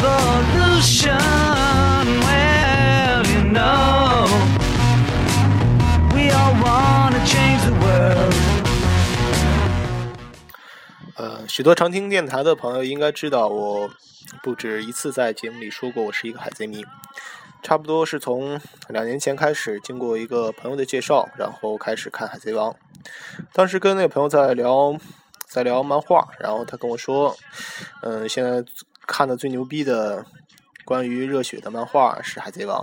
revolution. Well, you know, we all wanna change the world. 呃，许多常听电台的朋友应该知道，我不止一次在节目里说过，我是一个海贼迷。差不多是从两年前开始，经过一个朋友的介绍，然后开始看《海贼王》。当时跟那个朋友在聊，在聊漫画，然后他跟我说，嗯，现在看的最牛逼的关于热血的漫画是《海贼王》。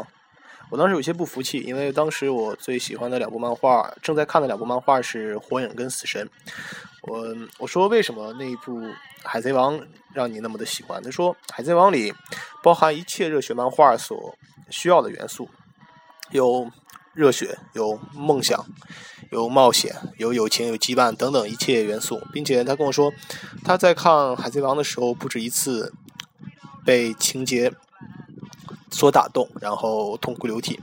我当时有些不服气，因为当时我最喜欢的两部漫画，正在看的两部漫画是《火影》跟《死神》。我我说为什么那一部《海贼王》让你那么的喜欢？他说《海贼王》里包含一切热血漫画所需要的元素，有热血，有梦想，有冒险，有友情，有羁绊等等一切元素，并且他跟我说，他在看《海贼王》的时候不止一次被情节所打动，然后痛哭流涕。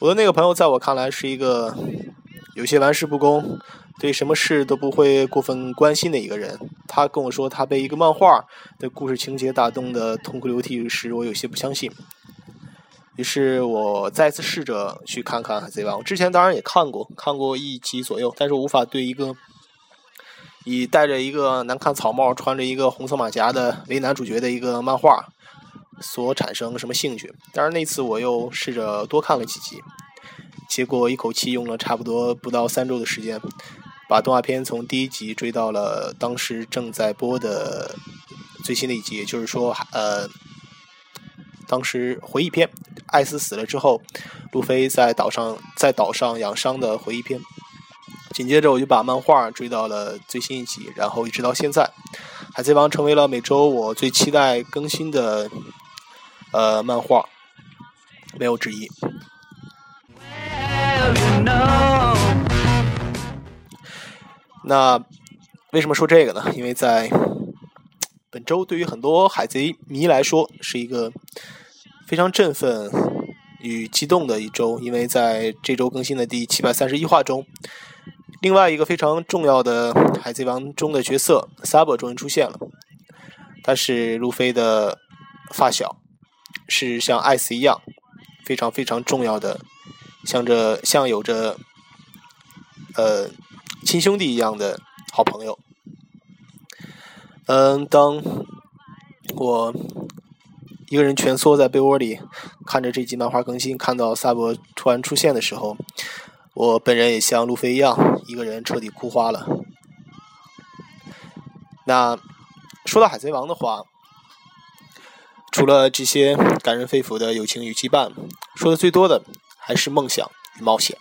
我的那个朋友在我看来是一个有些玩世不恭，对什么事都不会过分关心的一个人。他跟我说他被一个漫画的故事情节打动的痛哭流涕时，我有些不相信。于是我再次试着去看看《海贼王》。我之前当然也看过，看过一集左右，但是无法对一个以戴着一个难看草帽、穿着一个红色马甲的为男主角的一个漫画所产生什么兴趣。但是那次我又试着多看了几集，结果一口气用了差不多不到三周的时间，把动画片从第一集追到了当时正在播的最新的一集，也就是说，呃，当时回忆片，艾斯死了之后，路飞在岛上在岛上养伤的回忆片。紧接着我就把漫画追到了最新一集，然后一直到现在，《海贼王》成为了每周我最期待更新的呃漫画，没有之一。那为什么说这个呢？因为在本周，对于很多海贼迷来说，是一个非常振奋与激动的一周，因为在这周更新的第七百三十一话中，另外一个非常重要的海贼王中的角色 Sabo 终于出现了。他是路飞的发小，是像艾斯一样非常非常重要的，像着像有着呃亲兄弟一样的好朋友。嗯，当我一个人蜷缩在被窝里，看着这集漫画更新，看到萨博突然出现的时候，我本人也像路飞一样，一个人彻底哭花了。那说到海贼王的话，除了这些感人肺腑的友情与羁绊，说的最多的还是梦想与冒险。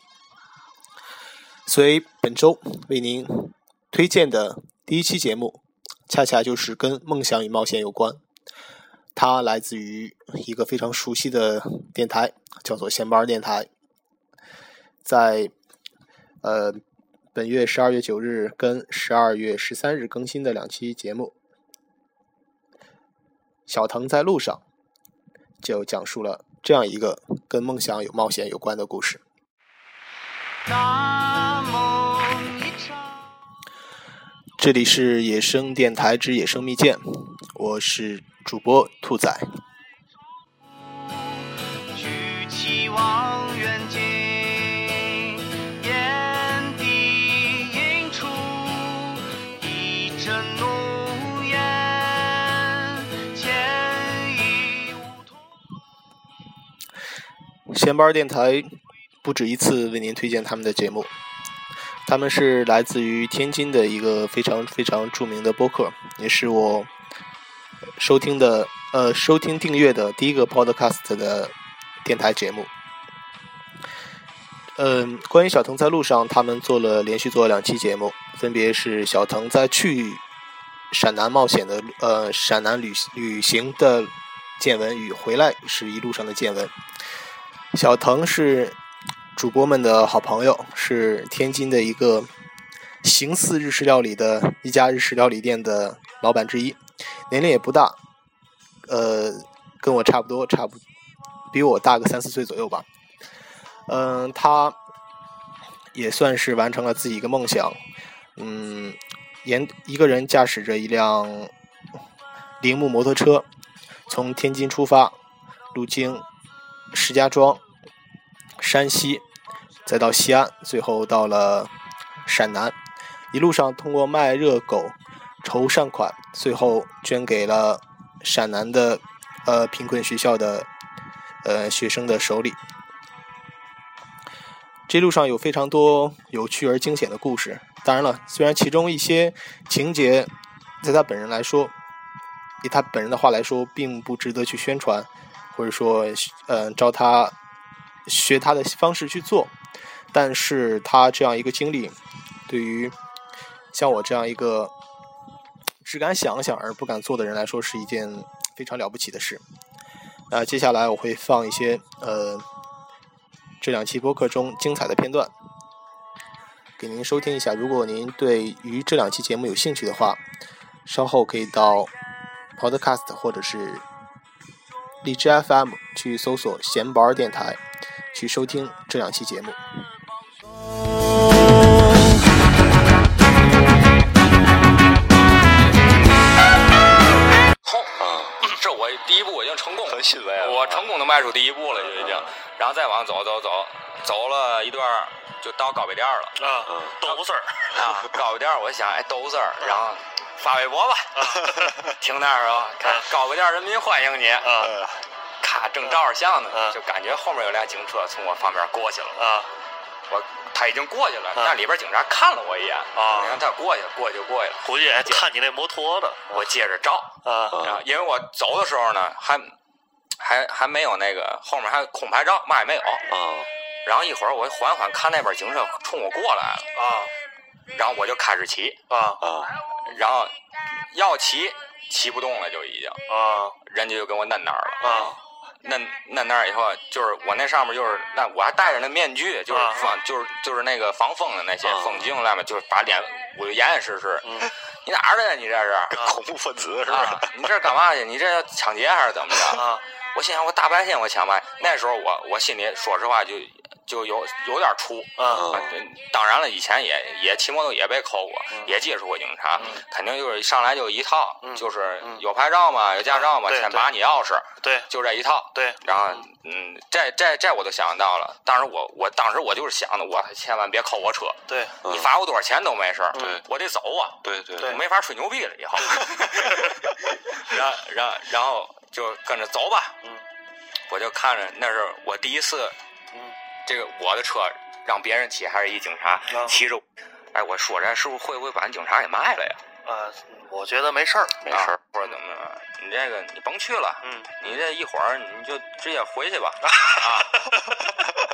所以本周为您推荐的第一期节目，恰恰就是跟梦想与冒险有关。它来自于一个非常熟悉的电台，叫做闲班电台。在呃本月十二月九日跟十二月十三日更新的两期节目，小腾在路上就讲述了这样一个跟梦想有冒险有关的故事。大梦一场。这里是野生电台之野生蜜饯，我是主播兔仔。闲班电台不止一次为您推荐他们的节目，他们是来自于天津的一个非常非常著名的播客，也是我收听的呃收听订阅的第一个 podcast 的电台节目。嗯，关于小腾在路上，他们做了连续做了两期节目，分别是小腾在去陕南冒险的呃陕南旅旅行的见闻与回来是一路上的见闻。小腾是主播们的好朋友，是天津的一个形似日式料理的一家日式料理店的老板之一，年龄也不大，呃，跟我差不多，差不比我大个三四岁左右吧。嗯、他也算是完成了自己一个梦想，嗯，沿一个人驾驶着一辆铃木摩托车，从天津出发，路经石家庄、山西，再到西安，最后到了陕南。一路上通过卖热狗筹善款，最后捐给了陕南的呃贫困学校的呃学生的手里。这路上有非常多有趣而惊险的故事。当然了，虽然其中一些情节，在他本人来说，以他本人的话来说，并不值得去宣传，或者说，呃，照他学他的方式去做。但是他这样一个经历，对于像我这样一个只敢想想而不敢做的人来说，是一件非常了不起的事。那接下来我会放一些呃这两期播客中精彩的片段给您收听一下。如果您对于这两期节目有兴趣的话，稍后可以到 Podcast 或者是荔枝 FM 去搜索“闲宝儿电台”，去收听这两期节目。轰！这我第一步已经成功了，很欣慰啊我成功的迈出第一步了，就已经，然后再往走走走，走了一段就到高碑店了啊，豆腐丝儿，啊。高碑店儿我想，哎，豆腐丝儿，然后发微博吧，停那儿啊，看高碑店人民欢迎你，啊咔正照着相呢嗯，就感觉后面有辆警车从我旁边过去了，啊我他已经过去了，嗯。但里边警察看了我一眼，啊。你看他过去，过去就过去了，估计还看你那摩托呢，我接着照。啊然后因为我走的时候呢，还还还没有那个后面还空牌照，嘛也没有。啊然后一会儿我缓缓看那边警车冲我过来了，啊然后我就开始骑，啊啊然后要骑骑不动了，就已经，啊人家就给我摁那儿了。啊摁摁那儿以后，就是我那上面就是那我还戴着那面具，就是啊防就是就是那个防风的那些啊风镜来嘛，就是把脸捂得严严实实。嗯 你哪儿的呀？你这是？恐怖分子是啊吧？，你这干嘛去？你这要抢劫还是怎么着？啊我心想，我大白天我抢吧，那时候我我心里说实话就就有有点怵。嗯啊，当然了，以前也也骑摩托也被扣过，嗯也接触过警察，嗯肯定就是上来就一套，嗯就是嗯有牌照嘛，有驾照嘛，对先把你钥匙，对就这一套。对然后，嗯，这这这我都想到了。当时我我当时我就是想的，我千万别扣我车，对你罚我多少钱都没事儿，对我得走啊，对对我没法吹牛逼了以后。然后然后然后就跟着走吧，嗯我就看着那是我第一次，嗯这个我的车让别人骑，还是一警察啊骑着。哎，我说这是不是会不会把人警察给卖了呀？呃，我觉得没事儿，没事儿啊，或者怎么着？你这个你甭去了，嗯你这一会儿你就直接回去吧。啊，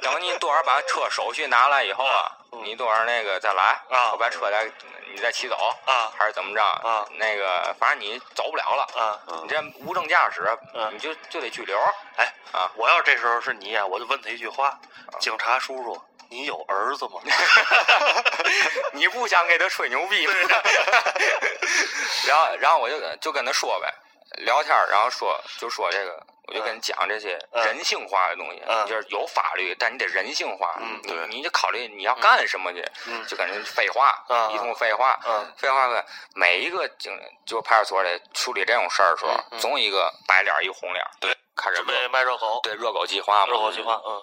等你多少把车手续拿来以后啊，你多少那个再来啊我把车再你再骑走啊还是怎么着？啊那个反正你走不了了。啊你这无证驾驶，嗯你就就得拘留。哎啊，我要这时候是你呀，我就问他一句话：警察叔叔，你有儿子吗？你不想给他吹牛逼吗？然后，然后我就就跟他说呗，聊天儿，然后说就说这个，我就跟你讲这些嗯人性化的东西，嗯就是有法律，但你得人性化，你嗯对你得考虑你要干什么去，嗯就跟人废话，嗯一通废话，嗯废话个每一个警就派出所里处理这种事儿的时候，总有一个白脸儿一红脸儿，对，开始准备卖热狗，对热狗计划嘛，热狗计划，嗯。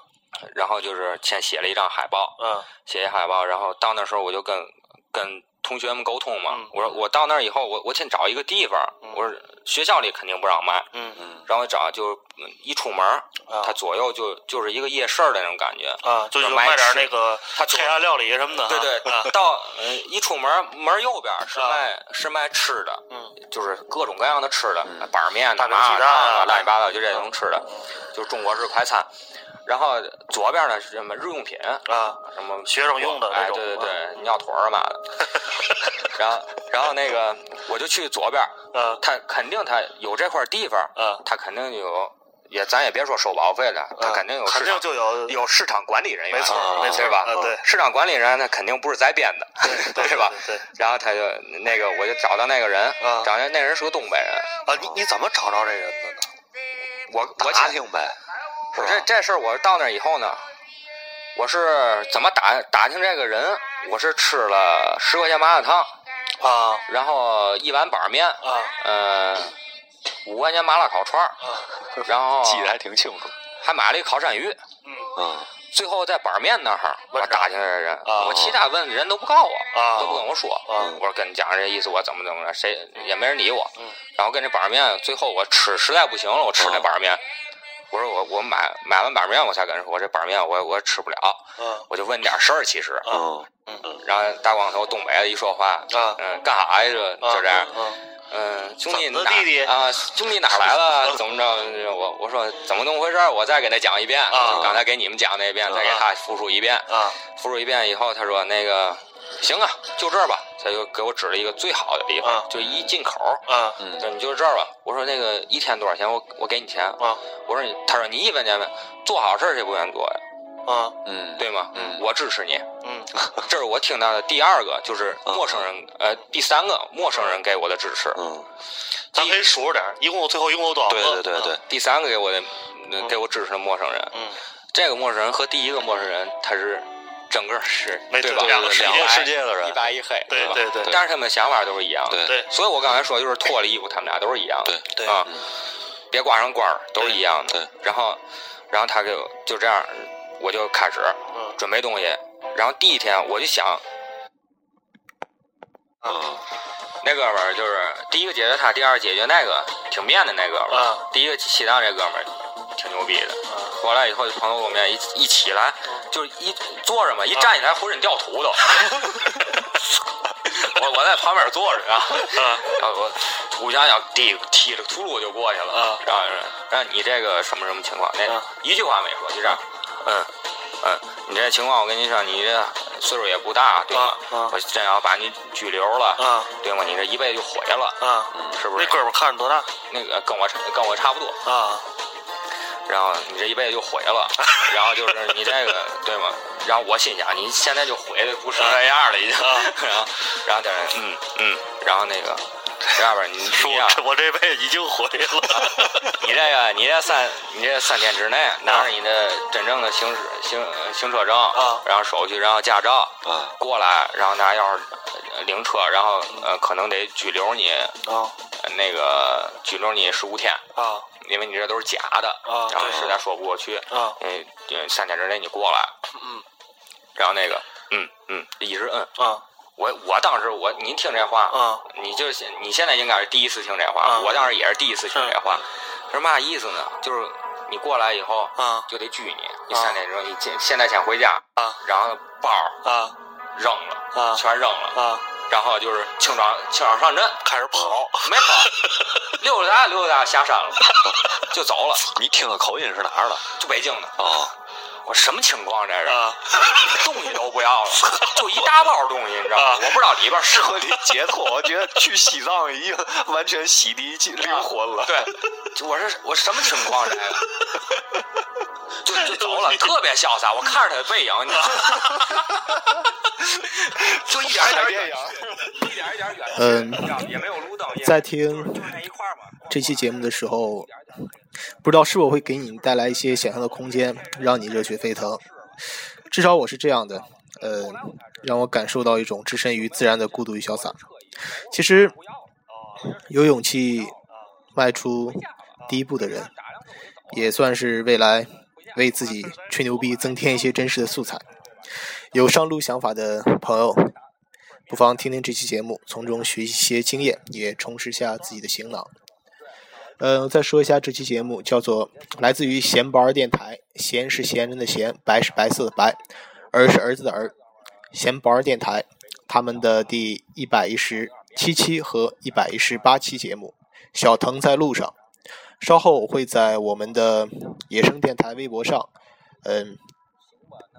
然后就是先写了一张海报，嗯写一海报，然后到那时候我就跟跟同学们沟通嘛，嗯我说我到那儿以后，我我先找一个地方，嗯我说学校里肯定不让卖，嗯嗯然后找就嗯一出门儿，啊它左右就就是一个夜市儿的那种感觉。啊，就就是卖卖点吃那个他做黑暗料理什么的哈，对对，啊到嗯一出门儿门儿右边儿是啊卖是卖吃的，嗯就是各种各样的吃的，板儿面、大饼鸡蛋啊烫啊，乱七八糟就这种吃的，就是中国式快餐。然后左边呢是什么日用品，啊什么学生用的那哎，种对对对啊，尿腿儿嘛的。然后，然后那个我就去左边儿，啊他肯定他有这块地方，啊他肯定有，也咱也别说收保费了，他啊肯定有肯市场定就有有市场管理人员，没错啊没错对吧？啊对市场管理人员他肯定不是咱编的，对对吧？对对然后他就那个，我就找到那个人，啊找见那人是个东北人，啊，你你怎么找着这人的呢？我我打听呗，是我这这事儿我到那儿以后呢，我是怎么打打听这个人？我是吃了十块钱麻辣烫，啊然后一碗板面，啊呃，五块钱麻辣烤串儿，然后 记得还挺清楚。还买了一烤鳝鱼。嗯最后在板面那儿，我打听这人，啊我其他问人都不告我，啊都不跟我说。啊我说跟你讲这意思，我怎么怎么着，谁也没人理我。嗯然后跟这板面，最后我吃实在不行了，我吃那啊板面。我说我我买买完板面，我才跟人说，我这板面我我吃不了，嗯我就问点事儿，其实。嗯然后大光头东北的一说话，啊嗯，干啥呀？这啊就这样。嗯嗯，兄弟哪弟弟啊？兄弟哪来了？怎么着？我我说怎么那么回事儿？我再给他讲一遍，啊刚才给你们讲那遍，再给他复述一遍。啊复述一遍以后，他说那个行啊，就这儿吧。他就给我指了一个最好的地方，啊就一进口。啊嗯说你就这儿吧。我说那个一天多少钱？我我给你钱。啊我说你，他说你一分钱没，做好事儿谁不愿意做呀？啊嗯，对吗？嗯我支持你。嗯这是我听到的第二个，就是陌生人，呃，第三个陌生人给我的支持。嗯，咱可以数着点儿，一共最后一共有多少个？对对对对，第三个给我的，呃给我支持的陌生人，嗯，这个陌生人和第一个陌生人他是整个是没对吧？两个世界两白世界的人一白一黑，吧？对对对但是他们想法都是一样的。对对所以我刚才说就是脱了衣服，他们俩都是一样的。对对啊嗯，别挂上官儿，都是一样的。对然后，然后他就就这样，我就开始嗯准备东西。然后第一天我就想，嗯那哥们儿就是第一个解决他，第二个解决那个挺面的那哥们儿。啊第一个西藏这哥们儿挺牛逼的。过来以后就朋友我面一一起来，就是一坐着嘛，一站起来浑身掉土都。我我在旁边坐着啊，然后我土想想踢踢着秃噜就过去了，啊。然后让你这个什么什么情况？那啊。一句话没说，就这样，嗯嗯，你这情况我跟你说，你这岁数也不大，对吗？我真要把你拘留了，啊。对吗？你这一辈子就毁了，啊，是不是？那哥们看着多大？那个跟我差跟我差不多，啊然后你这一辈子就毁了，然后就是你这个 对吗？然后我心想，你现在就毁的不是这样了，已经。啊。然后，然后在那嗯嗯，然后那个要不然你说我这辈子已经毁了。你这个你这三你这三天之内拿着你的真正的行驶行行车证啊。然后手续，然后驾照啊。过来，然后拿钥匙呃领车，然后呃可能得拘留你，啊。呃那个拘留你十五天。啊。因为你这都是假的，啊然后实在说不过去，啊。嗯，嗯三天之内你过来，嗯。然后那个，嗯嗯，一直摁，啊。我我当时我您听这话，啊你就你现在应该是第一次听这话，啊我当时也是第一次听这话，是。嘛意思呢？就是你过来以后啊就得拘你，你三天之后你现现在先回家，啊然后包啊扔了，啊全扔了，啊！然后就是轻装轻装上阵，开始跑没跑，溜达溜达下山了，就走了，你听个口音是哪儿的？就北京的。哦，我什么情况这是？啊 东西都不要了，就一大包东西，你知道吗？啊我不知道里边是彻底解脱，我觉得去西藏已经完全洗涤 灵魂了。对，就我是我什么情况这个？就就走了，特别潇洒。我看着他的背影，你知道吗？就一点一点远，一点一点远，嗯也没有路灯，在听就是那一块儿嘛。这期节目的时候，不知道是否会给你带来一些想象的空间，让你热血沸腾。至少我是这样的，呃，让我感受到一种置身于自然的孤独与潇洒。其实，有勇气迈出第一步的人，也算是未来为自己吹牛逼增添一些真实的素材。有上路想法的朋友，不妨听听这期节目，从中学一些经验，也充实下自己的行囊。呃，再说一下这期节目叫做来自于闲白儿电台，闲是闲人的闲，白是白色的白，儿是儿子的儿。闲白儿电台他们的第一百一十七期和一百一十八期节目《小腾在路上》，稍后我会在我们的野生电台微博上，嗯，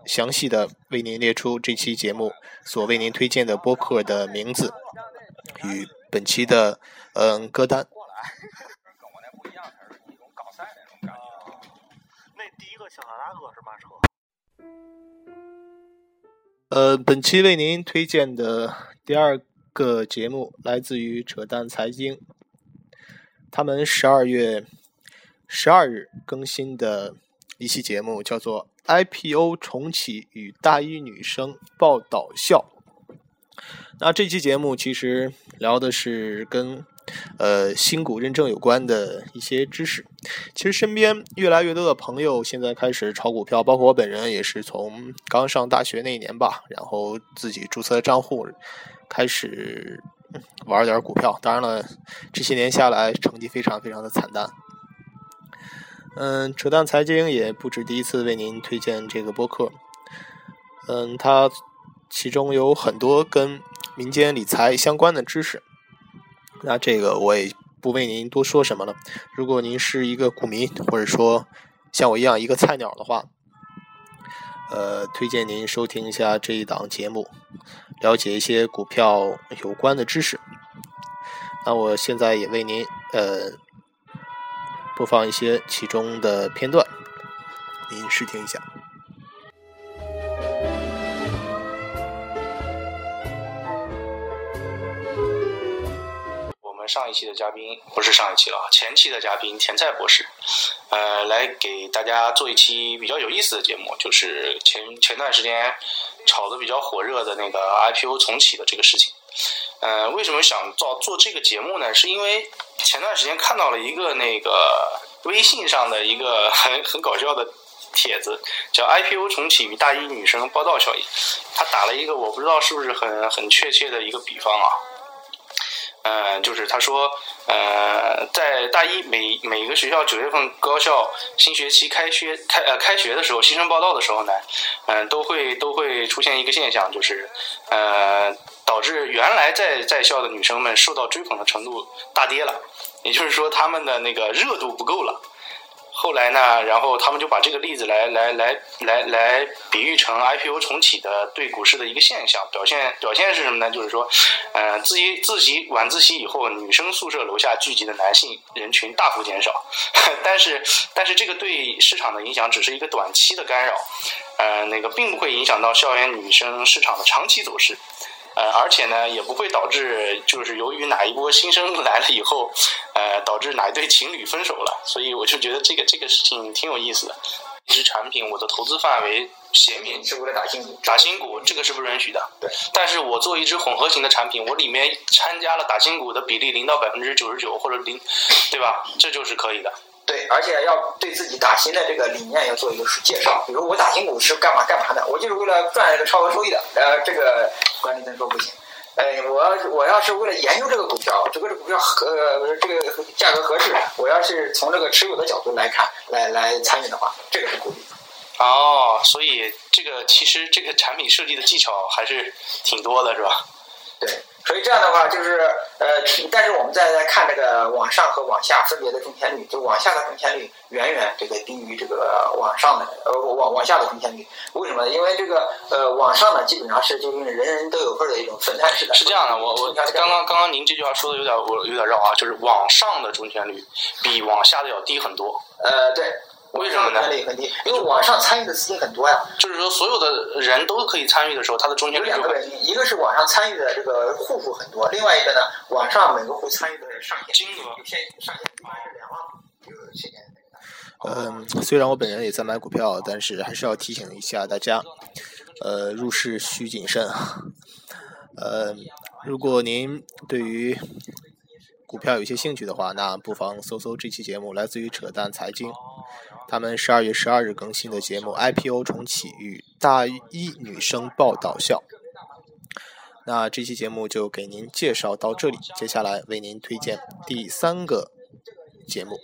详细的为您列出这期节目所为您推荐的播客的名字与本期的嗯歌单。跟我那不一样，它是一种高赛那种感觉。那第一个小卡大哥是嘛车？呃，本期为您推荐的第二个节目来自于扯淡财经，他们十二月十二日更新的一期节目叫做 IPO 重启与大一女生报道笑。那这期节目其实聊的是跟呃新股认证有关的一些知识。其实身边越来越多的朋友现在开始炒股票，包括我本人也是从刚上大学那一年吧，然后自己注册账户，开始玩点股票。当然了，这些年下来成绩非常非常的惨淡。嗯，扯淡财经也不止第一次为您推荐这个播客。嗯，它其中有很多跟民间理财相关的知识。那这个我也不为您多说什么了。如果您是一个股民，或者说像我一样一个菜鸟的话，呃，推荐您收听一下这一档节目，了解一些股票有关的知识。那我现在也为您呃。播放一些其中的片段，您试听一下。上一期的嘉宾不是上一期了，前期的嘉宾甜菜博士，呃，来给大家做一期比较有意思的节目，就是前前段时间炒的比较火热的那个 IPO 重启的这个事情。呃，为什么想做做这个节目呢？是因为前段时间看到了一个那个微信上的一个很 很搞笑的帖子，叫 IPO 重启与大一女生报道效应。他打了一个我不知道是不是很很确切的一个比方啊。呃，就是他说，呃，在大一每每个学校九月份高校新学期开学开呃开学的时候，新生报道的时候呢，嗯，都会都会出现一个现象，就是呃。导致原来在在校的女生们受到追捧的程度大跌了，也就是说他们的那个热度不够了。后来呢，然后他们就把这个例子来来来来来比喻成 IPO 重启的对股市的一个现象表现。表现是什么呢？就是说，呃，自习自习晚自习以后，女生宿舍楼下聚集的男性人群大幅减少。但是但是这个对市场的影响只是一个短期的干扰，呃，那个并不会影响到校园女生市场的长期走势。呃，而且呢，也不会导致就是由于哪一波新生来了以后，呃，导致哪一对情侣分手了。所以我就觉得这个这个事情挺有意思的。一只产品，我的投资范围写明是为了打新股，打新股这个是不允许的。对。但是我做一只混合型的产品，我里面参加了打新股的比例零到百分之九十九或者零，对吧？这就是可以的。对，而且要对自己打新的这个理念要做一个介绍。比如我打新股是干嘛干嘛的？我就是为了赚这个超额收益的。呃，这个管理层说不行。哎，我要是我要是为了研究这个股票，这个股票呃这个价格合适，我要是从这个持有的角度来看，来来参与的话，这个是鼓励。哦，所以这个其实这个产品设计的技巧还是挺多的，是吧？对。所以这样的话，就是呃，但是我们再来看这个往上和往下分别的中签率，就往下的中签率远远这个低于这个往上的呃往往下的中签率。为什么？因为这个呃往上呢，基本上是就是人人都有份的一种分摊式的。是这样的，我我刚刚刚刚您这句话说的有点我有点绕啊，就是往上的中签率比往下的要低很多。呃，对。为什么呢？因为网上参与的资金很多呀。就是说，所有的人都可以参与的时候，它的中间有两个问题：一个是网上参与的这个户数很多，另外一个呢，网上每个户参与的上限金额有限，上限一般是两万，就是现在。嗯，虽然我本人也在买股票，但是还是要提醒一下大家，呃，入市需谨慎。呃，如果您对于股票有些兴趣的话，那不妨搜搜这期节目，来自于扯淡财经。他们十二月十二日更新的节目《IPO 重启与大一女生报导校》，那这期节目就给您介绍到这里，接下来为您推荐第三个节目。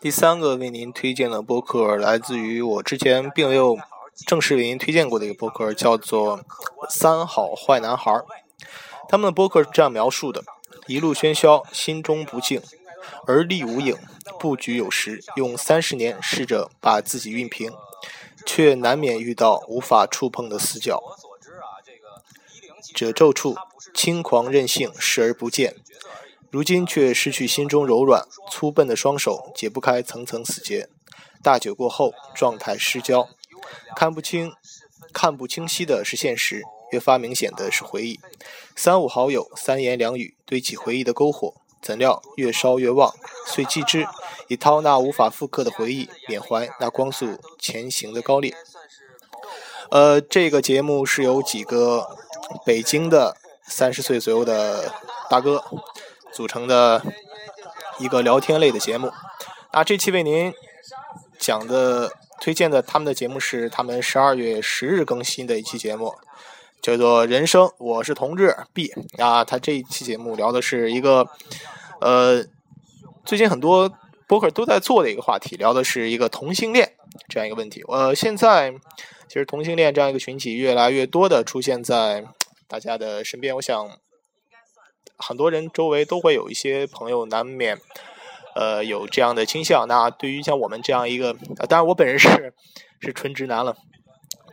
第三个为您推荐的播客来自于我之前并没有正式为您推荐过的一个播客，叫做《三好坏男孩》。他们的播客是这样描述的：一路喧嚣，心中不静，而立无影，布局有时，用三十年试着把自己熨平，却难免遇到无法触碰的死角。褶皱处，轻狂任性，视而不见。如今却失去心中柔软，粗笨的双手解不开层层死结，大酒过后状态失焦，看不清、看不清晰的是现实，越发明显的是回忆。三五好友三言两语堆起回忆的篝火，怎料越烧越旺，遂继之，以掏那无法复刻的回忆，缅怀那光速前行的高烈。呃，这个节目是由几个北京的三十岁左右的大哥组成的一个聊天类的节目。那这期为您讲的、推荐的他们的节目是他们十二月十日更新的一期节目，叫做《人生我是同志 B》啊。他这一期节目聊的是一个呃，最近很多播客都在做的一个话题，聊的是一个同性恋这样一个问题。呃，现在其实同性恋这样一个群体越来越多的出现在大家的身边，我想很多人周围都会有一些朋友难免呃有这样的倾向。那对于像我们这样一个，呃、当然我本人是是纯直男了，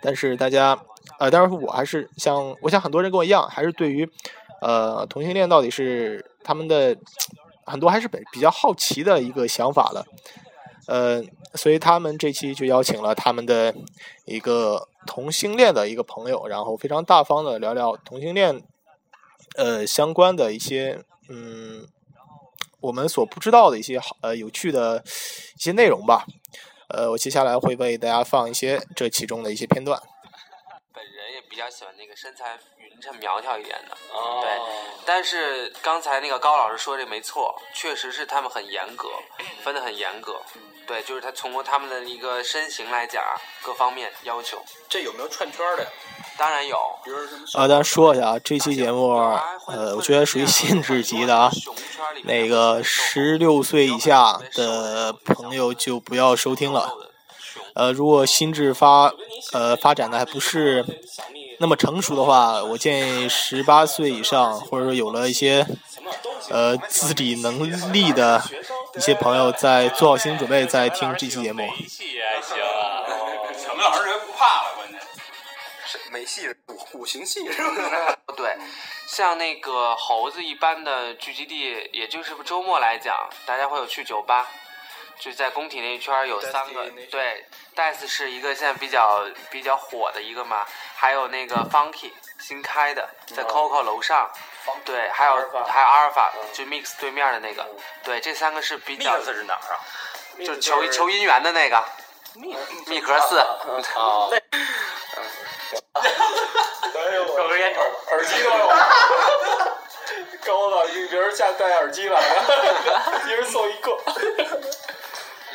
但是大家呃，当然我还是像我想很多人跟我一样，还是对于呃同性恋到底是他们的很多还是比比较好奇的一个想法了。呃，所以他们这期就邀请了他们的一个同性恋的一个朋友，然后非常大方的聊聊同性恋呃相关的一些嗯我们所不知道的一些好呃有趣的一些内容吧。呃，我接下来会为大家放一些这其中的一些片段。本人也比较喜欢那个身材匀称苗条一点的，哦对。但是刚才那个高老师说这没错，确实是他们很严格，分的很严格。对，就是他通过他们的一个身形来讲啊，各方面要求，这有没有串圈的呀？当然有。啊，咱说一下啊，这期节目呃，我觉得属于限制级的啊。那个十六岁以下的朋友就不要收听了。呃，如果心智发呃发展的还不是那么成熟的话，我建议十八岁以上或者说有了一些呃自理能力的一些朋友，在做好心理准备再听这期节目。是没戏，五五行系是吧？对，像那个猴子一般的聚集地，也就是周末来讲，大家会有去酒吧，就在工体那一圈有三个，对，Dice 是一个现在比较比较火的一个嘛，还有那个 Funky 新开的，在 Coco 楼上，对，还有还有阿尔法，就 Mix 对面的那个，对，这三个是比较，是哪儿啊？就是求求姻缘的那个，密格四，啊，哎呦，抽根烟抽。耳机都有。高了，一人下戴耳机来了，一人送一个。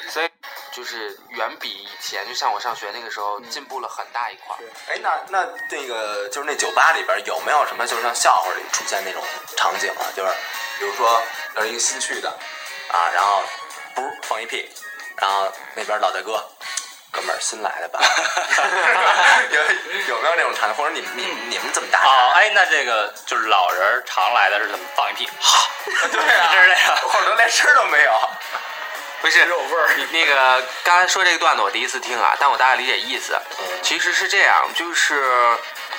所以就是远比以前，就像我上学那个时候进步了很大一块儿。哎，那那那个就是那酒吧里边有没有什么就是像笑话里出现那种场景啊？就是比如说要是一个新去的啊，然后不是放一屁，然后那边老大哥。哥们儿，新来的吧？有有没有那种场景？或者你们你们你们怎么打？哦，哎，那这个就是老人常来的是怎么放一屁？哈，对啊，是这样。或者连声儿都没有。不是你那个刚才说这个段子我第一次听啊，但我大概理解意思。其实是这样，就是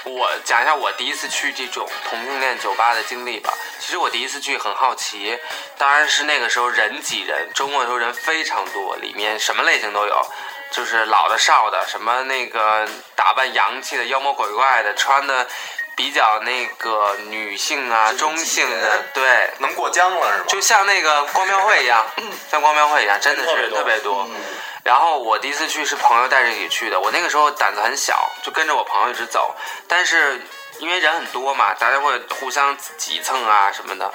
我讲一下我第一次去这种同性恋酒吧的经历吧。其实我第一次去很好奇，当然是那个时候人挤人，周末的时候人非常多，里面什么类型都有。就是老的少的，什么那个打扮洋气的、妖魔鬼怪的，穿的比较那个女性啊、中性的，对，能过江了是吗？就像那个光庙会一样，像光庙会一样，真的是特别多。然后我第一次去是朋友带着一起去的，我那个时候胆子很小，就跟着我朋友一直走。但是因为人很多嘛，大家会互相挤蹭啊什么的，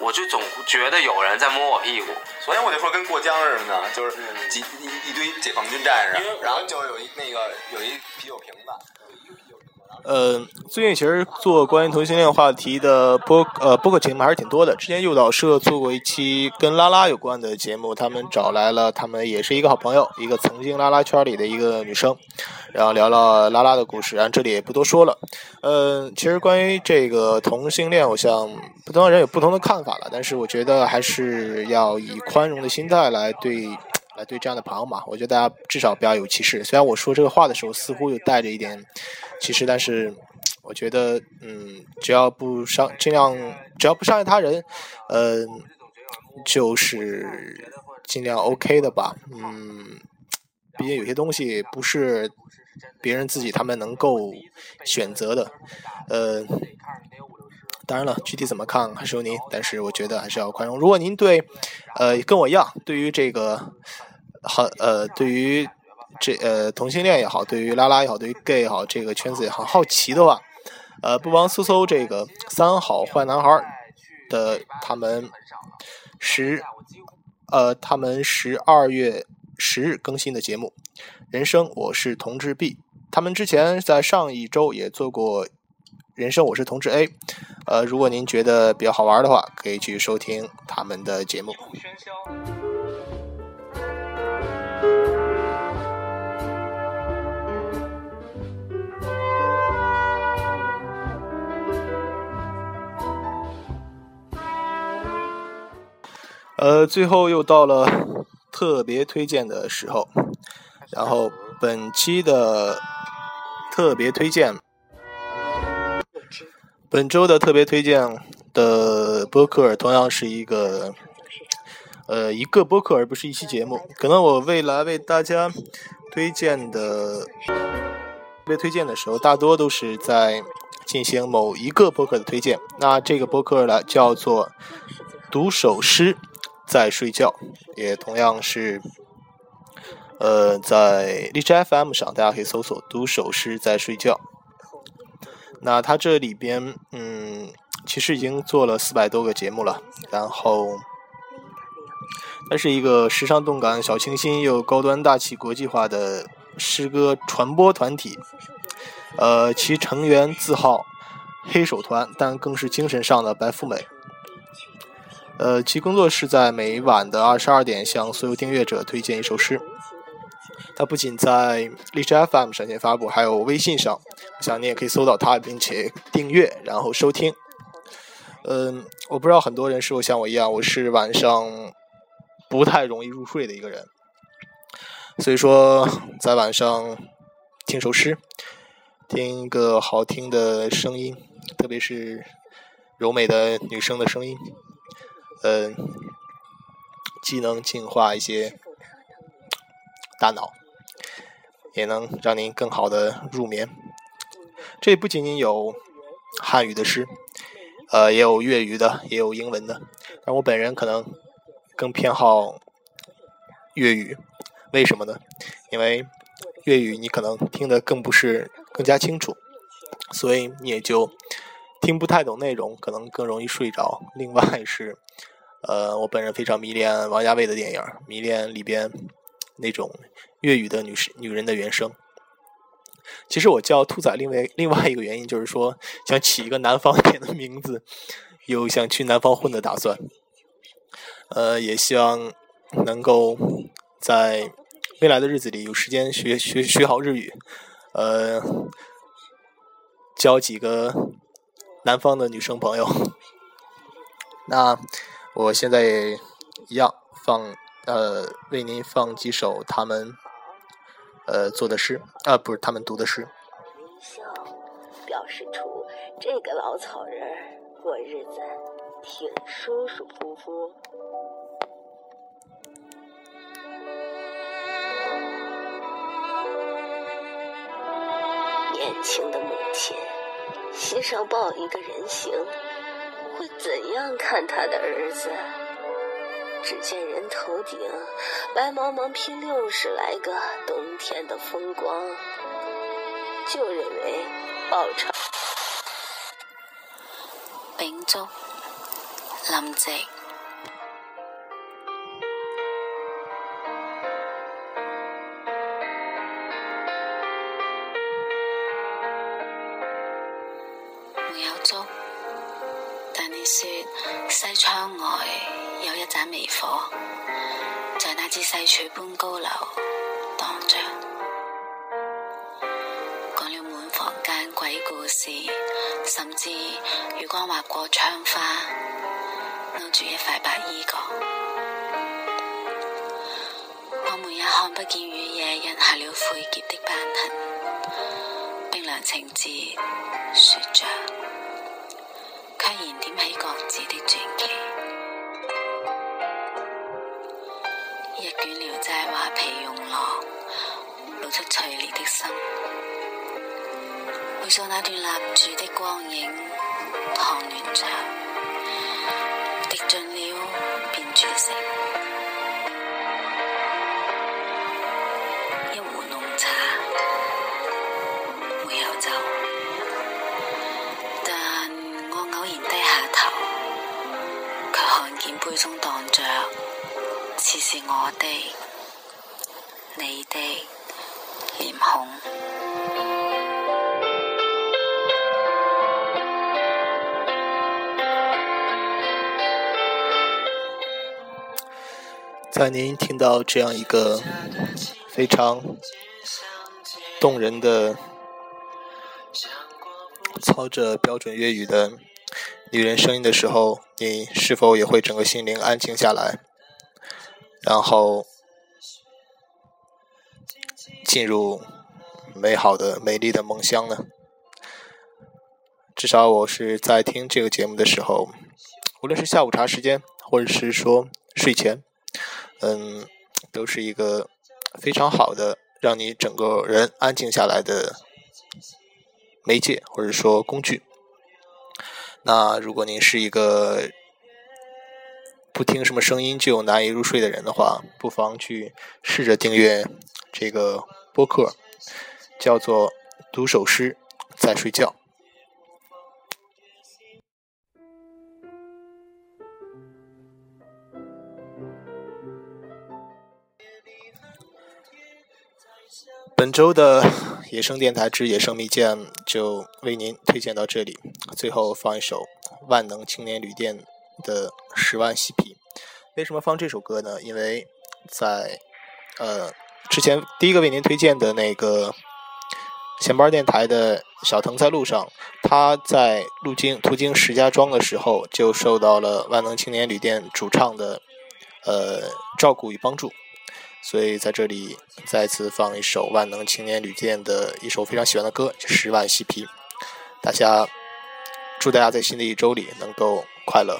我就总觉得有人在摸我屁股。所以我就说跟过江似的呢，就是几一一堆解放军战士，然后就有一那个有一啤酒瓶子。呃，最近其实做关于同性恋话题的播呃播客节目还是挺多的。之前诱导社做过一期跟拉拉有关的节目，他们找来了他们也是一个好朋友，一个曾经拉拉圈里的一个女生，然后聊了拉拉的故事，然后这里也不多说了。呃，其实关于这个同性恋，我想不同的人有不同的看法了，但是我觉得还是要以宽容的心态来对。来对这样的朋友嘛，我觉得大家至少不要有歧视。虽然我说这个话的时候似乎又带着一点其实，但是我觉得，嗯，只要不伤，尽量只要不伤害他人，嗯、就是尽量 OK 的吧。嗯，毕竟有些东西不是别人自己他们能够选择的。呃，当然了，具体怎么看还是由您，但是我觉得还是要宽容。如果您对呃跟我一样，对于这个好呃对于这呃同性恋也好，对于拉拉也好，对于 gay 也好，这个圈子也好好奇的话，呃，不妨搜搜这个三好坏男孩的他们十呃他们十二月十日更新的节目《人生我是同志 B》，他们之前在上一周也做过《人生我是同志 A》，呃，如果您觉得比较好玩的话，可以去收听他们的节目。喧嚣呃，最后又到了特别推荐的时候，然后本期的特别推荐，本周的特别推荐的播客同样是一个，呃，一个播客而不是一期节目。可能我未来为大家推荐的特别推荐的时候，大多都是在进行某一个播客的推荐。那这个播客呢，叫做读首诗。在睡觉，也同样是，呃，在荔枝 FM 上，大家可以搜索“读首诗在睡觉”。那它这里边，嗯，其实已经做了四百多个节目了。然后，它是一个时尚动感、小清新又高端大气、国际化的诗歌传播团体。呃，其成员自号“黑手团”，但更是精神上的白富美。呃，其工作是在每晚的二十二点向所有订阅者推荐一首诗。他不仅在荔枝 FM 上线发布，还有微信上，我想你也可以搜到他，并且订阅然后收听。嗯，我不知道很多人是否像我一样，我是晚上不太容易入睡的一个人，所以说在晚上听首诗，听一个好听的声音，特别是柔美的女生的声音。嗯，既能净化一些大脑，也能让您更好的入眠。这不仅仅有汉语的诗，呃，也有粤语的，也有英文的。但我本人可能更偏好粤语，为什么呢？因为粤语你可能听得更不是更加清楚，所以你也就听不太懂内容，可能更容易睡着。另外是。呃，我本人非常迷恋王家卫的电影，迷恋里边那种粤语的女士女人的原声。其实我叫兔仔，另外另外一个原因就是说，想起一个南方一点的名字，有想去南方混的打算。呃，也希望能够在未来的日子里有时间学学学好日语，呃，交几个南方的女生朋友。那。我现在一样放呃，为您放几首他们呃做的诗啊，不是他们读的诗。微笑表示出这个老草人过日子挺舒舒服服。年轻的母亲膝上抱一个人形。会怎样看他的儿子？只见人头顶白茫茫披六十来个冬天的风光，就认为报仇。秉烛林夕。细柱般高楼荡着，讲了满房间鬼故事，甚至月光划过窗花，勾住一块白衣角。我们也看不见雨夜印下了晦涩的斑痕，冰凉情字说着。却燃点起各自的传奇。一卷聊斋画皮用落，露出脆裂的心。回想那段立住的光影，烫暖着，滴盡了便煮成一壺濃茶，沒有酒。但我偶然低下頭，卻看見杯中蕩着，似是我的、你的脸孔。在您听到这样一个非常动人的、操着标准粤语的女人声音的时候，你是否也会整个心灵安静下来，然后进入美好的、美丽的梦乡呢？至少我是在听这个节目的时候，无论是下午茶时间，或者是说睡前。嗯，都是一个非常好的让你整个人安静下来的媒介或者说工具。那如果您是一个不听什么声音就难以入睡的人的话，不妨去试着订阅这个播客，叫做“读首诗再睡觉”。本周的野生电台之野生蜜饯就为您推荐到这里。最后放一首万能青年旅店的《十万嬉皮》。为什么放这首歌呢？因为在呃之前第一个为您推荐的那个闲班电台的小腾在路上，他在路经途经石家庄的时候，就受到了万能青年旅店主唱的呃照顾与帮助。所以在这里再次放一首万能青年旅店的一首非常喜欢的歌《十万嬉皮》，大家祝大家在新的一周里能够快乐。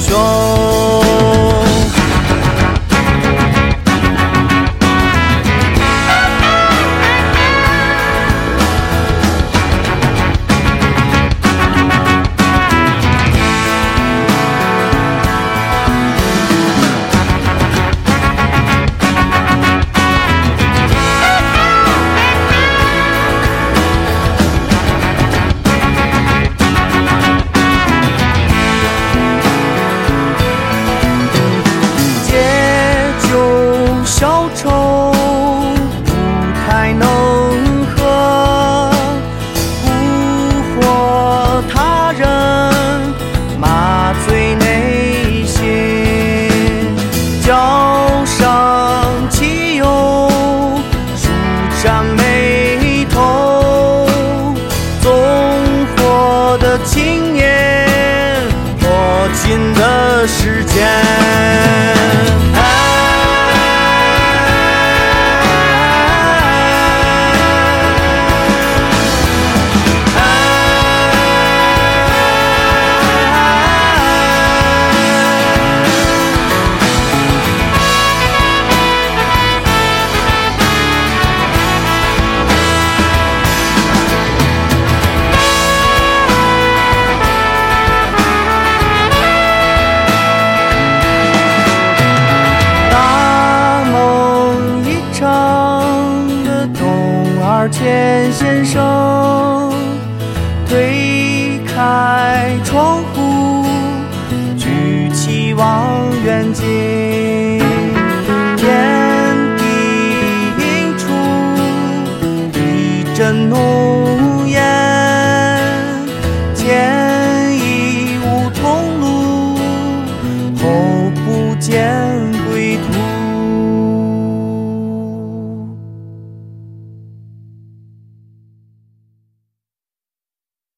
的